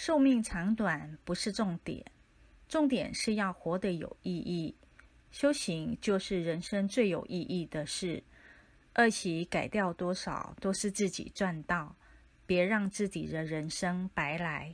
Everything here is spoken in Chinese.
寿命长短不是重点重点是要活得有意义。修行就是人生最有意义的事恶习改掉多少都是自己赚到别让自己的人生白来。